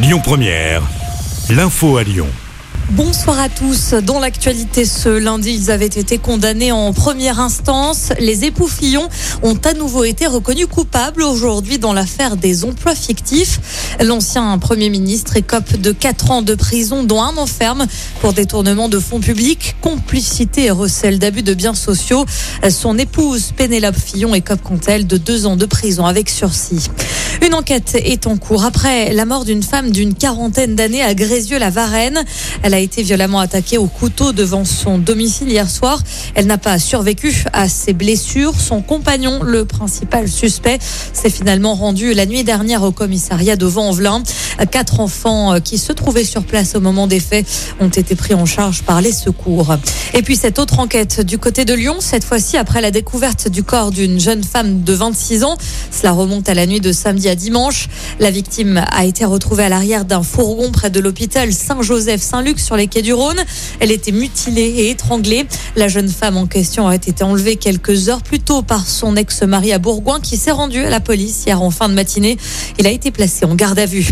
Lyon Première, l'info à Lyon. Bonsoir à tous. Dans l'actualité ce lundi, ils avaient été condamnés en première instance. Les époux Fillon ont à nouveau été reconnus coupables aujourd'hui dans l'affaire des emplois fictifs. L'ancien Premier ministre écope de 4 ans de prison, dont un enferme pour détournement de fonds publics, complicité et recel d'abus de biens sociaux. Son épouse Pénélope Fillon écope quant elle de 2 ans de prison avec sursis. Une enquête est en cours après la mort d'une femme d'une quarantaine d'années à Grézieux-la-Varenne. Elle a été violemment attaquée au couteau devant son domicile hier soir. Elle n'a pas survécu à ses blessures. Son compagnon, le principal suspect, s'est finalement rendu la nuit dernière au commissariat de Vent-en-Velin. Quatre enfants euh, qui se trouvaient sur place au moment des faits ont été pris en charge par les secours. Et puis cette autre enquête du côté de Lyon, cette fois-ci après la découverte du corps d'une jeune femme de 26 ans. Cela remonte à la nuit de samedi à dimanche. La victime a été retrouvée à l'arrière d'un fourgon près de l'hôpital Saint-Joseph-Saint-Luc sur les quais du Rhône. Elle était mutilée et étranglée. La jeune femme en question aurait été enlevée quelques heures plus tôt par son ex-mari à Bourgoin qui s'est rendu à la police hier en fin de matinée. Il a été placé en garde à vue.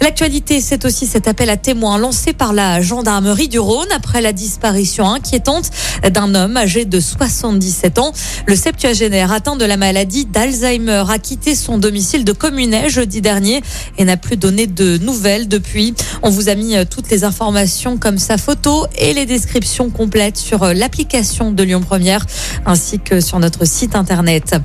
L'actualité, c'est aussi cet appel à témoins lancé par la gendarmerie du Rhône après la disparition inquiétante d'un homme âgé de 77 ans. Le septuagénaire atteint de la maladie d'Alzheimer a quitté son domicile de Communet jeudi dernier et n'a plus donné de nouvelles depuis. On vous a mis toutes les informations comme sa photo et les descriptions complètes sur l'application de Lyon Première ainsi que sur notre site internet.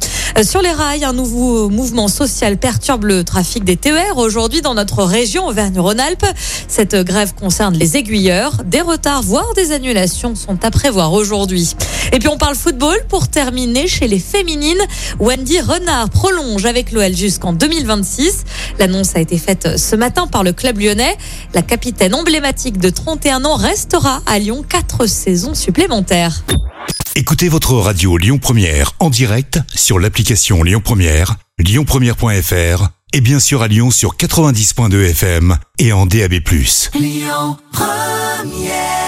Sur les rails, un nouveau mouvement social perturbe le trafic des TER aujourd'hui dans notre région Auvergne-Rhône-Alpes. Cette grève concerne les aiguilleurs. Des retards, voire des annulations sont à prévoir aujourd'hui. Et puis on parle football pour terminer chez les féminines. Wendy Renard prolonge avec l'OL jusqu'en 2026. L'annonce a été faite ce matin par le club lyonnais. La capitaine emblématique de 31 ans restera à Lyon quatre saisons supplémentaires. Écoutez votre radio Lyon Première en direct sur l'application Lyon Première, lyonpremière.fr et bien sûr à Lyon sur 90.2 FM et en DAB+. Lyon Première